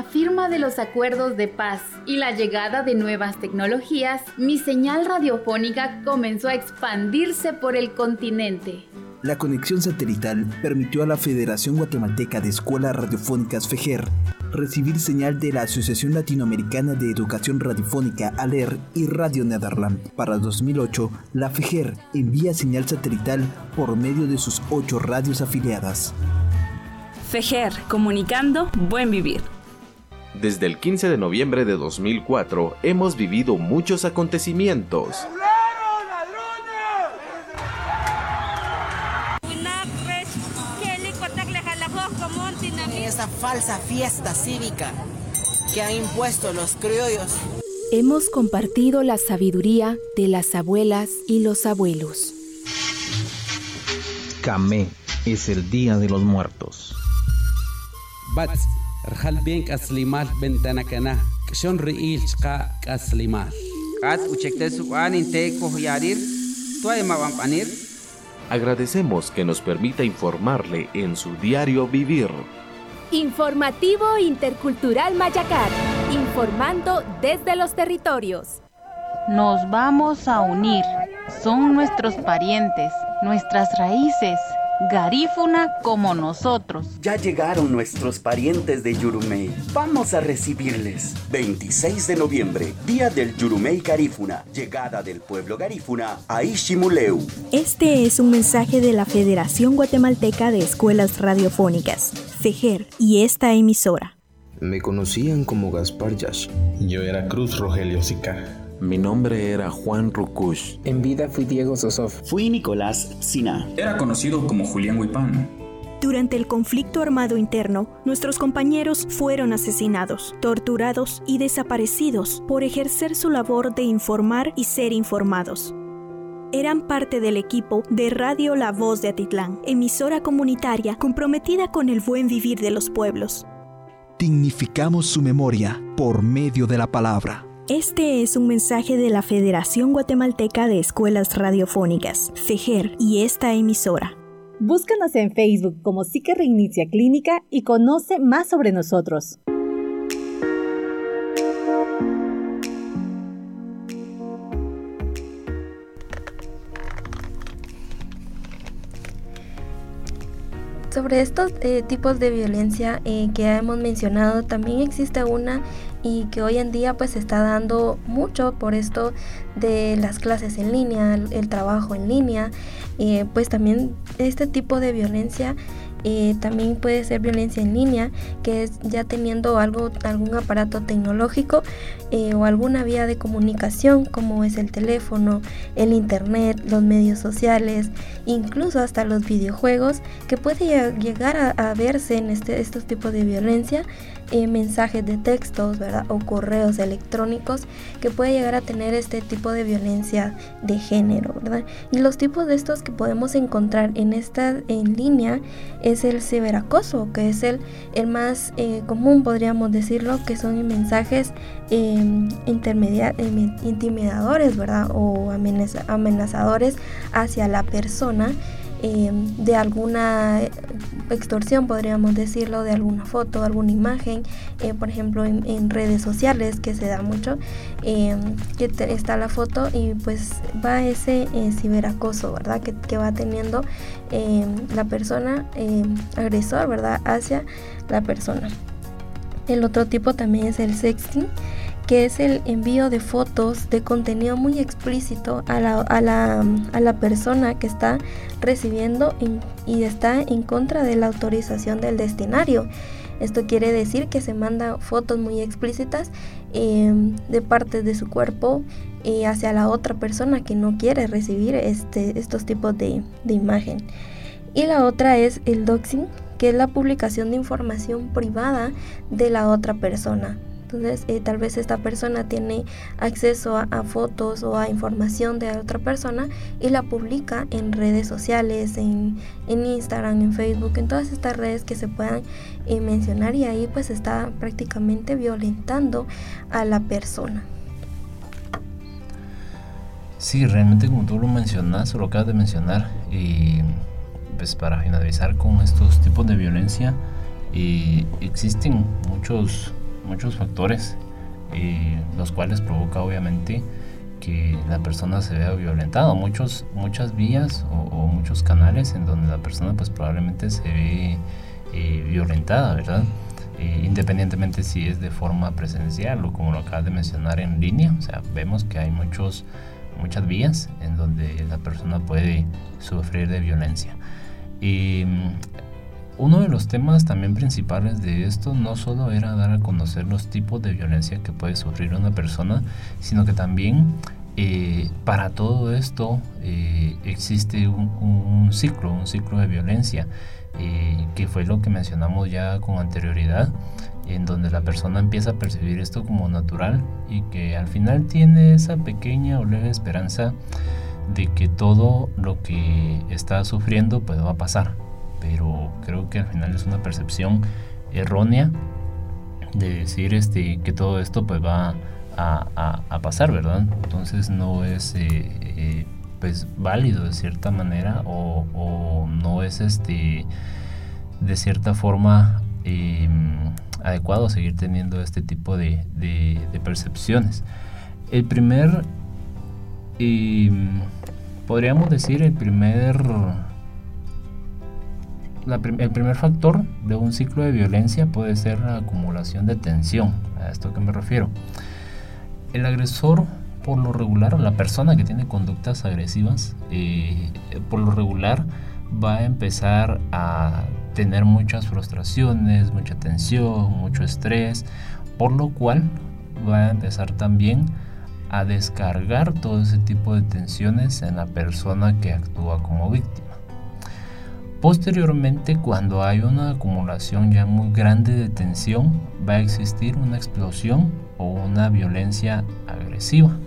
La firma de los acuerdos de paz y la llegada de nuevas tecnologías, mi señal radiofónica comenzó a expandirse por el continente. La conexión satelital permitió a la Federación Guatemalteca de Escuelas Radiofónicas FEGER recibir señal de la Asociación Latinoamericana de Educación Radiofónica ALER y Radio Netherland. Para 2008, la FEGER envía señal satelital por medio de sus ocho radios afiliadas. FEGER, comunicando buen vivir. Desde el 15 de noviembre de 2004 hemos vivido muchos acontecimientos. Esa falsa fiesta cívica que han impuesto los criollos. Hemos compartido la sabiduría de las abuelas y los abuelos. Kamé es el Día de los Muertos. Rjal bien kaslimal bentana kana kshon riil chqa kaslimal kat uchekte suan inte yarir tuay mawampanir Agradecemos que nos permita informarle en su diario vivir. Informativo Intercultural Mayacar, informando desde los territorios. Nos vamos a unir, son nuestros parientes, nuestras raíces, garífuna como nosotros. Ya llegaron nuestros parientes de Yurumei. Vamos a recibirles. 26 de noviembre, Día del Yurumei Garífuna. Llegada del pueblo garífuna a Ishimuleu. Este es un mensaje de la Federación Guatemalteca de Escuelas Radiofónicas, FEGER, y esta emisora. Me conocían como Gaspar Yash. Yo era Cruz Rogelio Sica. Mi nombre era Juan Rukush. En vida fui Diego Sosof. Fui Nicolás Sina. Era conocido como Julián Huipán. Durante el conflicto armado interno, nuestros compañeros fueron asesinados, torturados y desaparecidos por ejercer su labor de informar y ser informados. Eran parte del equipo de Radio La Voz de Atitlán, emisora comunitaria comprometida con el buen vivir de los pueblos. Dignificamos su memoria por medio de la palabra. Este es un mensaje de la Federación Guatemalteca de Escuelas Radiofónicas, FEGER, y esta emisora. Búscanos en Facebook como Psique Reinicia Clínica y conoce más sobre nosotros. Sobre estos eh, tipos de violencia eh, que hemos mencionado, también existe una y que hoy en día pues se está dando mucho por esto de las clases en línea, el, trabajo en línea, eh, pues también este tipo de violencia eh, también puede ser violencia en línea, que es ya teniendo algo, algún aparato tecnológico eh, o alguna vía de comunicación como es el teléfono, el internet, los medios sociales, incluso hasta los videojuegos, que puede llegar a, verse en este, estos tipos de violencia, eh, mensajes de textos, ¿verdad? O correos electrónicos que puede llegar a tener este tipo de violencia de género, ¿verdad? Y los tipos de estos que podemos encontrar en esta en línea es el ciberacoso, que es el, el más eh, común, podríamos decirlo, que son mensajes em, em, intimidadores, ¿verdad? O amenazadores hacia la persona. Em, de alguna extorsión, podríamos decirlo, de alguna foto, alguna imagen, eh, por ejemplo en, redes sociales que se da mucho, que está la foto y pues va ese eh, ciberacoso, ¿verdad? Que, que va teniendo la persona agresor, ¿verdad? Hacia la persona. El otro tipo también es el sexting, que es el envío de fotos de contenido muy explícito a la, a la, a la persona que está recibiendo y está en contra de la autorización del destinario. Esto quiere decir que se manda fotos muy explícitas em, de partes de su cuerpo hacia la otra persona que no quiere recibir este, estos tipos de, de imagen. Y la otra es el doxing, que es la publicación de información privada de la otra persona. Entonces, eh, tal vez esta persona tiene acceso a, fotos o a información de otra persona y la publica en redes sociales, en, Instagram, en Facebook, en todas estas redes que se puedan eh, mencionar y ahí pues está prácticamente violentando a la persona. Sí, realmente como tú lo mencionas, o lo acabas de mencionar, y pues para finalizar con estos tipos de violencia, y existen muchos muchos factores, eh, los cuales provoca obviamente que la persona se vea violentada, muchos, muchas vías o, muchos canales en donde la persona pues probablemente se ve eh, violentada, ¿verdad? Eh, independientemente si es de forma presencial o como lo acabas de mencionar en línea, o sea, vemos que hay muchos, muchas vías en donde la persona puede sufrir de violencia. Uno de los temas también principales de esto no solo era dar a conocer los tipos de violencia que puede sufrir una persona, sino que también eh, para todo esto eh, existe un, ciclo, un ciclo de violencia, eh, que fue lo que mencionamos ya con anterioridad, en donde la persona empieza a percibir esto como natural y que al final tiene esa pequeña o leve esperanza de que todo lo que está sufriendo pues va a pasar pero creo que al final es una percepción errónea de decir este, que todo esto pues va a, pasar, ¿verdad? Entonces no es eh, eh, pues válido de cierta manera o, no es este de cierta forma em, adecuado seguir teniendo este tipo de, percepciones. El primer, em, podríamos decir, el primer el primer factor de un ciclo de violencia puede ser la acumulación de tensión. ¿A esto que me refiero? El agresor, por lo regular, la persona que tiene conductas agresivas, eh, por lo regular va a empezar a tener muchas frustraciones, mucha tensión, mucho estrés, por lo cual va a empezar también a descargar todo ese tipo de tensiones en la persona que actúa como víctima. Posteriormente, cuando hay una acumulación ya muy grande de tensión, va a existir una explosión o una violencia agresiva.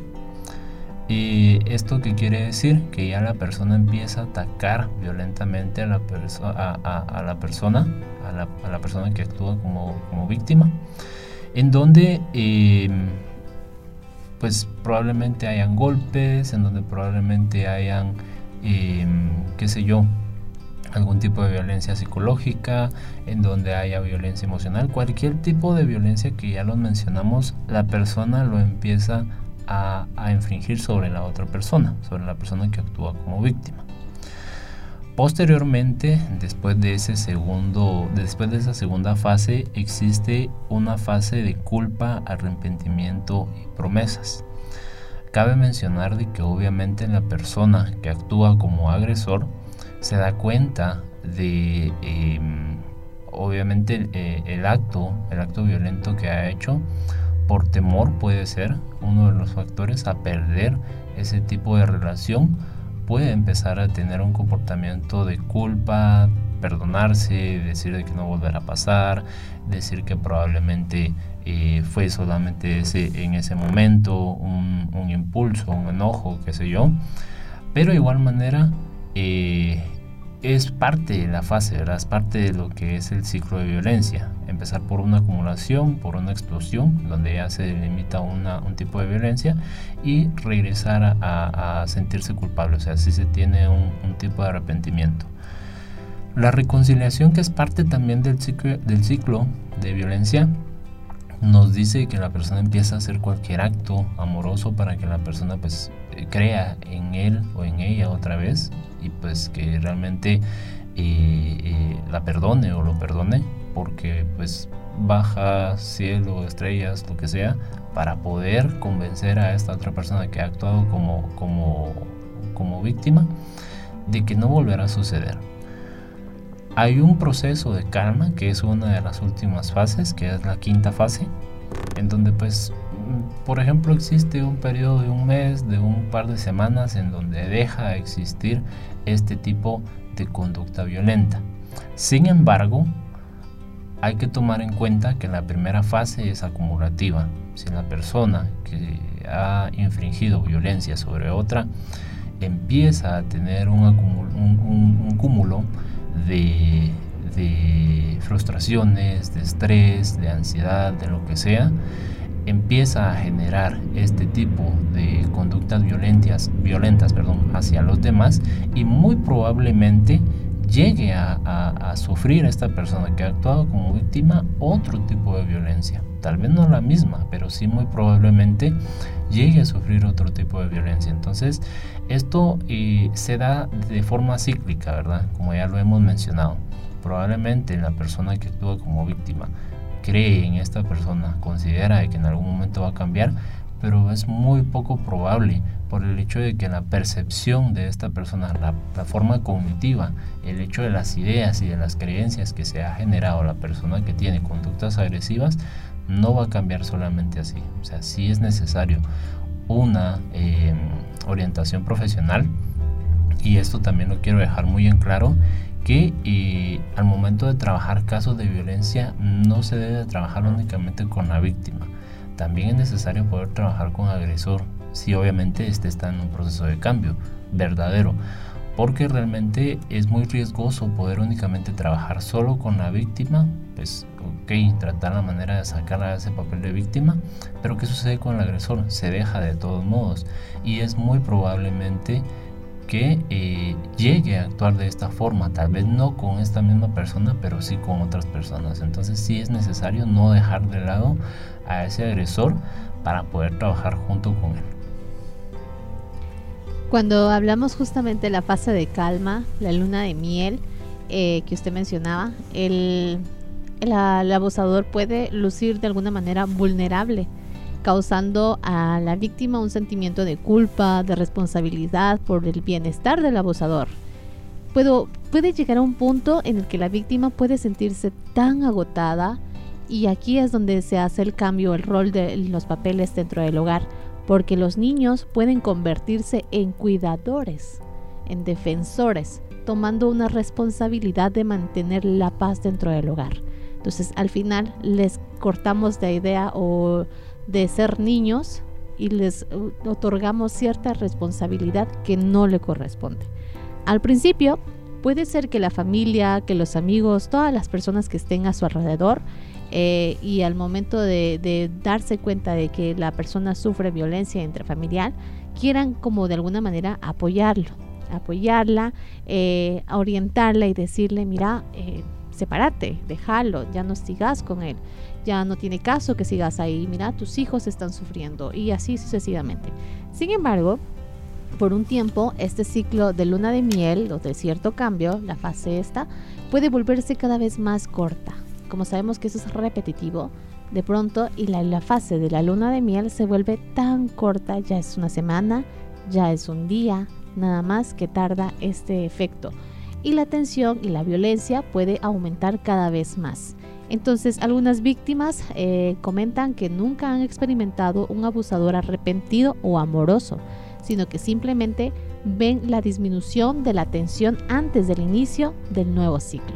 ¿Y esto qué quiere decir? Que ya la persona empieza a atacar violentamente a la, a, la persona, a la, persona que actúa como, víctima, en donde em, pues probablemente hayan golpes, en donde probablemente hayan, em, qué sé yo, algún tipo de violencia psicológica, en donde haya violencia emocional, cualquier tipo de violencia que ya lo mencionamos, la persona lo empieza a, infringir sobre la otra persona, sobre la persona que actúa como víctima. Posteriormente, después de ese segundo, después de esa segunda fase, existe una fase de culpa, arrepentimiento y promesas. Cabe mencionar de que obviamente la persona que actúa como agresor se da cuenta de em, obviamente eh, el acto, el acto violento que ha hecho por temor puede ser uno de los factores a perder ese tipo de relación puede empezar a tener un comportamiento de culpa, perdonarse, decir de que no volverá a pasar, decir que probablemente eh, fue solamente ese, en ese momento un, un impulso, un enojo, qué sé yo. Pero de igual manera eh, es parte de la fase, es parte de lo que es el ciclo de violencia. Empezar por una acumulación, por una explosión, donde ya se limita una, un tipo de violencia, y regresar a, sentirse culpable, o sea, si se tiene un, tipo de arrepentimiento. La reconciliación, que es parte también del ciclo, del ciclo de violencia, nos dice que la persona empieza a hacer cualquier acto amoroso para que la persona pues crea en él o en ella otra vez y pues que realmente eh, eh, la perdone o lo perdone porque pues baja cielo, estrellas, lo que sea, para poder convencer a esta otra persona que ha actuado como, como, como víctima de que no volverá a suceder. Hay un proceso de calma que es una de las últimas fases, que es la quinta fase, en donde pues por ejemplo, existe un periodo de un mes, de un par de semanas en donde deja de existir este tipo de conducta violenta. Sin embargo, hay que tomar en cuenta que la primera fase es acumulativa. Si la persona que ha infringido violencia sobre otra empieza a tener un, cúmulo de frustraciones, de estrés, de ansiedad, de lo que sea, empieza a generar este tipo de conductas violentas, violentas perdón, hacia los demás y muy probablemente llegue a, sufrir esta persona que ha actuado como víctima otro tipo de violencia. Tal vez no la misma, pero sí muy probablemente llegue a sufrir otro tipo de violencia. Entonces, esto eh, se da de forma cíclica, ¿verdad? Como ya lo hemos mencionado. Probablemente la persona que actúa como víctima cree en esta persona, considera que en algún momento va a cambiar, pero es muy poco probable por el hecho de que la percepción de esta persona, la, forma cognitiva, el hecho de las ideas y de las creencias que se ha generado la persona que tiene conductas agresivas, no va a cambiar solamente así. O sea, sí es necesario una em, orientación profesional y esto también lo quiero dejar muy en claro que al momento de trabajar casos de violencia no se debe trabajar únicamente con la víctima. También es necesario poder trabajar con agresor, si obviamente este está en un proceso de cambio verdadero, porque realmente es muy riesgoso poder únicamente trabajar solo con la víctima, pues ok, tratar la manera de sacarla de ese papel de víctima, pero ¿qué sucede con el agresor? Se deja de todos modos y es muy probablemente que eh, llegue a actuar de esta forma, tal vez no con esta misma persona, pero sí con otras personas. Entonces sí es necesario no dejar de lado a ese agresor para poder trabajar junto con él. Cuando hablamos justamente de la fase de calma, la luna de miel eh, que usted mencionaba, el, el abusador puede lucir de alguna manera vulnerable causando a la víctima un sentimiento de culpa, de responsabilidad por el bienestar del abusador. puede llegar a un punto en el que la víctima puede sentirse tan agotada y aquí es donde se hace el cambio, el rol de los papeles dentro del hogar, porque los niños pueden convertirse en cuidadores, en defensores, tomando una responsabilidad de mantener la paz dentro del hogar. Entonces al final les cortamos la idea o de ser niños y les otorgamos cierta responsabilidad que no le corresponde. Al principio puede ser que la familia, que los amigos, todas las personas que estén a su alrededor eh, y al momento de, darse cuenta de que la persona sufre violencia intrafamiliar, quieran como de alguna manera apoyarlo, apoyarla, eh, orientarla y decirle, mira, eh, sepárate, déjalo, ya no sigas con él ya no tiene caso que sigas ahí, mira, tus hijos están sufriendo y así sucesivamente. Sin embargo, por un tiempo, este ciclo de luna de miel o de cierto cambio, la fase esta, puede volverse cada vez más corta. Como sabemos que eso es repetitivo, de pronto y la, la fase de la luna de miel se vuelve tan corta, ya es una semana, ya es un día, nada más que tarda este efecto. Y la tensión y la violencia puede aumentar cada vez más. Entonces, algunas víctimas eh, comentan que nunca han experimentado un abusador arrepentido o amoroso, sino que simplemente ven la disminución de la tensión antes del inicio del nuevo ciclo.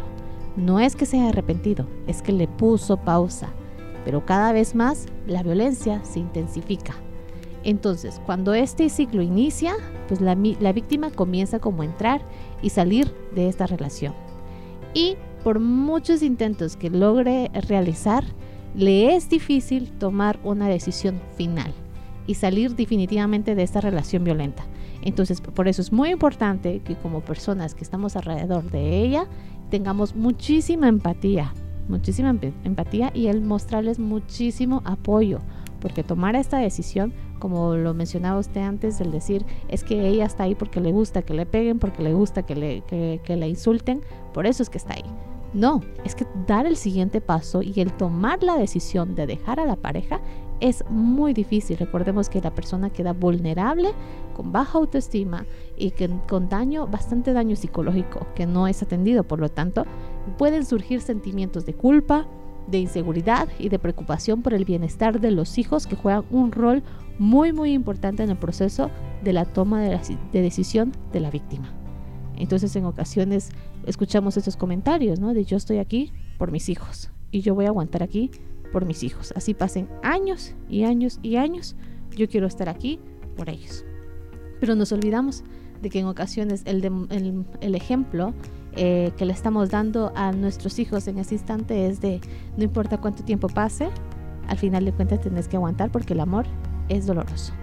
No es que se haya arrepentido, es que le puso pausa, pero cada vez más la violencia se intensifica. Entonces, cuando este ciclo inicia, pues la, la víctima comienza como a entrar y salir de esta relación. Y por muchos intentos que logre realizar, le es difícil tomar una decisión final y salir definitivamente de esta relación violenta. Entonces, por eso es muy importante que como personas que estamos alrededor de ella, tengamos muchísima empatía, muchísima empatía y el mostrarles muchísimo apoyo, porque tomar esta decisión, como lo mencionaba usted antes, el decir es que ella está ahí porque le gusta que le peguen, porque le gusta que le, que le insulten, por eso es que está ahí. No, es que dar el siguiente paso y el tomar la decisión de dejar a la pareja es muy difícil. Recordemos que la persona queda vulnerable, con baja autoestima y que, con daño, bastante daño psicológico que no es atendido. Por lo tanto, pueden surgir sentimientos de culpa, de inseguridad y de preocupación por el bienestar de los hijos que juegan un rol muy muy importante en el proceso de la toma de, decisión de la víctima. Entonces en ocasiones escuchamos esos comentarios, ¿no? De yo estoy aquí por mis hijos y yo voy a aguantar aquí por mis hijos. Así pasen años y años y años, yo quiero estar aquí por ellos. Pero nos olvidamos de que en ocasiones el, el, ejemplo eh, que le estamos dando a nuestros hijos en ese instante es de no importa cuánto tiempo pase, al final de cuentas tenés que aguantar porque el amor es doloroso.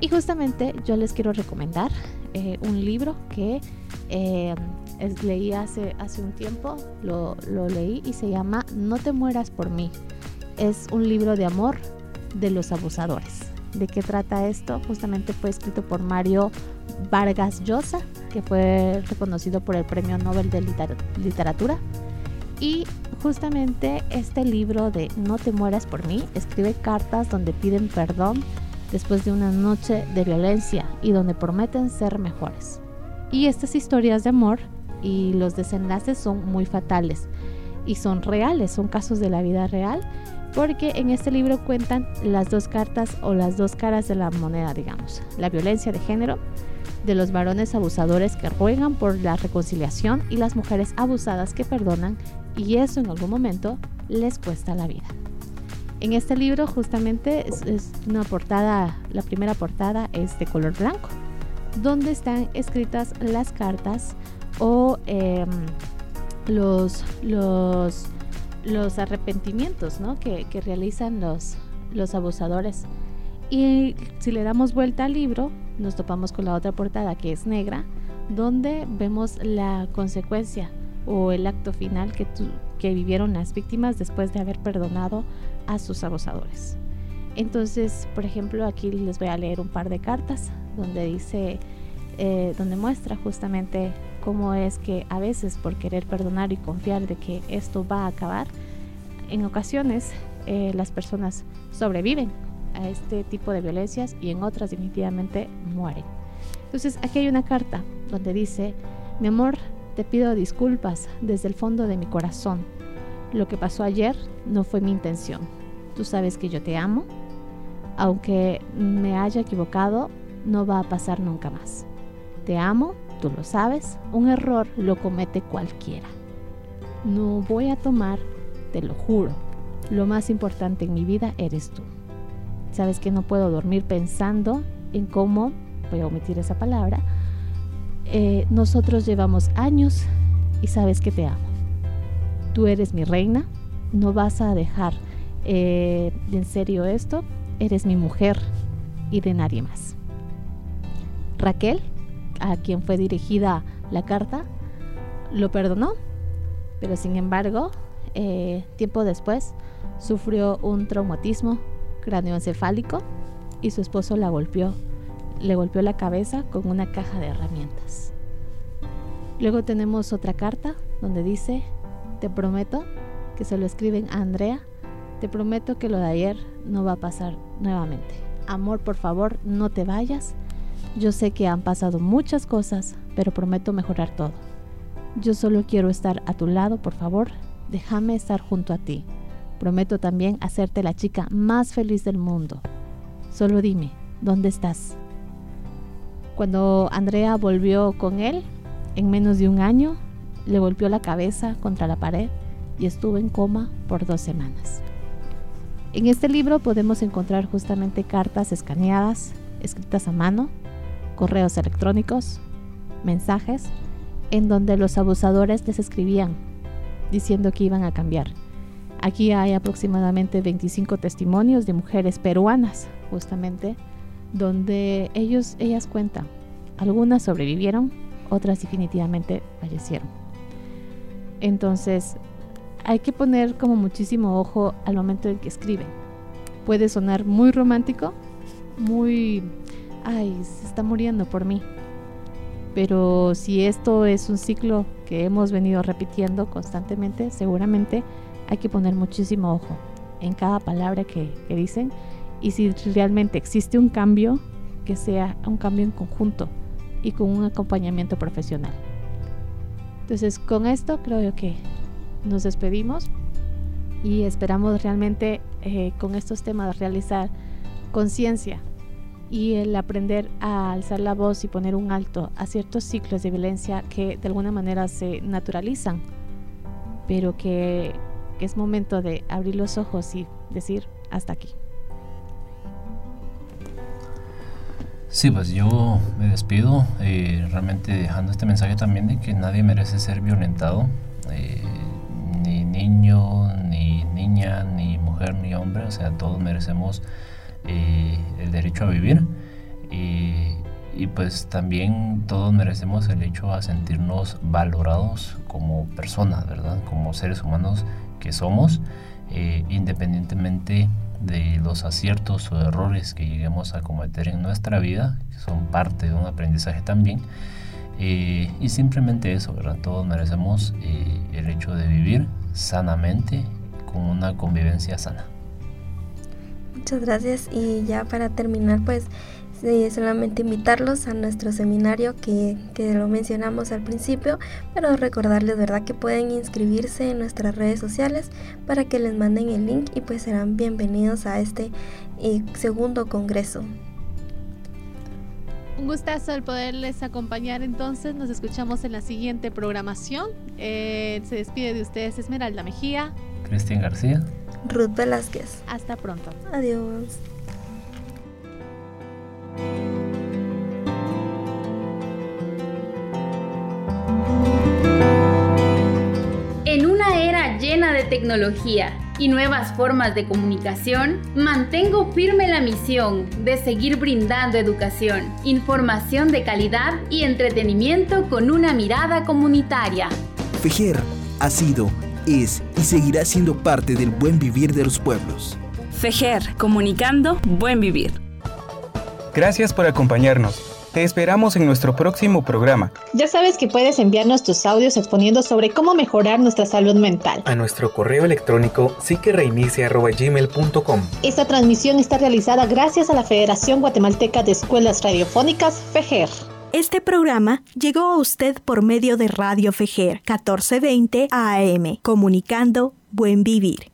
Y justamente yo les quiero recomendar eh, un libro que eh, leí hace, hace un tiempo, lo, lo leí y se llama No te mueras por mí. Es un libro de amor de los abusadores. ¿De qué trata esto? Justamente fue escrito por Mario Vargas Llosa, que fue reconocido por el Premio Nobel de Literatura. Y justamente este libro de No te mueras por mí escribe cartas donde piden perdón después de una noche de violencia y donde prometen ser mejores. Y estas historias de amor y los desenlaces son muy fatales y son reales, son casos de la vida real, porque en este libro cuentan las dos cartas o las dos caras de la moneda, digamos, la violencia de género de los varones abusadores que ruegan por la reconciliación y las mujeres abusadas que perdonan y eso en algún momento les cuesta la vida. En este libro justamente es, una portada, la primera portada es de color blanco, donde están escritas las cartas o em, los, los, arrepentimientos que, que, realizan los, los abusadores. Y si le damos vuelta al libro, nos topamos con la otra portada que es negra, donde vemos la consecuencia o el acto final que, que vivieron las víctimas después de haber perdonado a sus abusadores. Entonces, por ejemplo, aquí les voy a leer un par de cartas donde dice, eh, donde muestra justamente cómo es que a veces por querer perdonar y confiar de que esto va a acabar, en ocasiones eh, las personas sobreviven a este tipo de violencias y en otras definitivamente mueren. Entonces aquí hay una carta donde dice, mi amor, te pido disculpas desde el fondo de mi corazón. Lo que pasó ayer no fue mi intención. Tú sabes que yo te amo. Aunque me haya equivocado, no va a pasar nunca más. Te amo, tú lo sabes. Un error lo comete cualquiera. No voy a tomar, te lo juro. Lo más importante en mi vida eres tú. Sabes que no puedo dormir pensando en cómo, voy a omitir esa palabra, eh, nosotros llevamos años y sabes que te amo. Tú eres mi reina, no vas a dejar eh, en serio esto, eres mi mujer y de nadie más. Raquel, a quien fue dirigida la carta, lo perdonó, pero sin embargo, eh, tiempo después, sufrió un traumatismo cráneoencefálico y su esposo la golpeó, le golpeó la cabeza con una caja de herramientas. Luego tenemos otra carta donde dice, te prometo, que se lo escriben a Andrea, te prometo que lo de ayer no va a pasar nuevamente. Amor, por favor, no te vayas. Yo sé que han pasado muchas cosas, pero prometo mejorar todo. Yo solo quiero estar a tu lado, por favor, déjame estar junto a ti. Prometo también hacerte la chica más feliz del mundo. Solo dime, ¿dónde estás? Cuando Andrea volvió con él, en menos de un año, le golpeó la cabeza contra la pared y estuvo en coma por dos semanas. En este libro podemos encontrar justamente cartas escaneadas, escritas a mano, correos electrónicos, mensajes, en donde los abusadores les escribían diciendo que iban a cambiar Aquí hay aproximadamente 25 testimonios de mujeres peruanas, justamente, donde ellos, ellas cuentan. Algunas sobrevivieron, otras definitivamente fallecieron. Entonces, hay que poner como muchísimo ojo al momento en que escriben. Puede sonar muy romántico, muy, ay, se está muriendo por mí. Pero si esto es un ciclo que hemos venido repitiendo constantemente, seguramente hay que poner muchísimo ojo en cada palabra que, dicen y si realmente existe un cambio, que sea un cambio en conjunto y con un acompañamiento profesional. Entonces, con esto creo que nos despedimos. y esperamos realmente eh, con estos temas realizar conciencia y el aprender a alzar la voz y poner un alto a ciertos ciclos de violencia que de alguna manera se naturalizan, pero que, es momento de abrir los ojos y decir hasta aquí. Sí, pues yo me despido, eh, realmente dejando este mensaje también de que nadie merece ser violentado, eh, ni niño, ni niña, ni mujer, ni hombre, o sea, todos merecemos eh, el derecho a vivir y, pues también todos merecemos el hecho a sentirnos valorados como personas, ¿verdad? Como seres humanos que somos, eh, independientemente de los aciertos o errores que lleguemos a cometer en nuestra vida, que son parte de un aprendizaje también. Eh, y simplemente eso, ¿verdad? Todos merecemos el hecho de vivir sanamente con una convivencia sana. Muchas gracias y ya para terminar pues solamente invitarlos a nuestro seminario que, que, lo mencionamos al principio, pero recordarles verdad que pueden inscribirse en nuestras redes sociales para que les manden el link y pues serán bienvenidos a este eh, segundo congreso. Un gustazo el poderles acompañar entonces, nos escuchamos en la siguiente programación. Eh, se despide de ustedes Esmeralda Mejía, Cristian García Ruth Velázquez. Hasta pronto. Adiós. En una era llena de tecnología y nuevas formas de comunicación, mantengo firme la misión de seguir brindando educación, información de calidad y entretenimiento con una mirada comunitaria. Fejer ha sido es y seguirá siendo parte del buen vivir de los pueblos. Fejer, comunicando buen vivir. Gracias por acompañarnos. Te esperamos en nuestro próximo programa. Ya sabes que puedes enviarnos tus audios exponiendo sobre cómo mejorar nuestra salud mental. A nuestro correo electrónico psiquereinicia.gmail.com Esta transmisión está realizada gracias a la Federación Guatemalteca de Escuelas Radiofónicas, FEGER. Este programa llegó a usted por medio de Radio Fejer 1420 AM, comunicando Buen Vivir.